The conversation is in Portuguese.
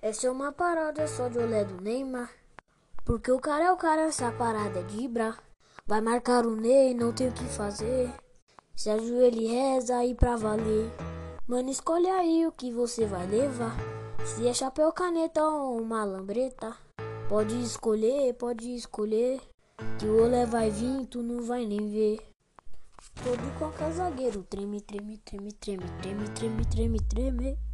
Essa é uma parada só de olé do Neymar. Porque o cara é o cara, essa parada é de Ibra. Vai marcar o Ney, não tem o que fazer. Se ajoelha e reza aí pra valer. Mano, escolhe aí o que você vai levar. Se é chapéu, caneta ou uma lambreta. Pode escolher, pode escolher. Que o olé vai vir, tu não vai nem ver. Todo qualquer zagueiro treme, treme, treme, treme, treme, treme, treme, treme.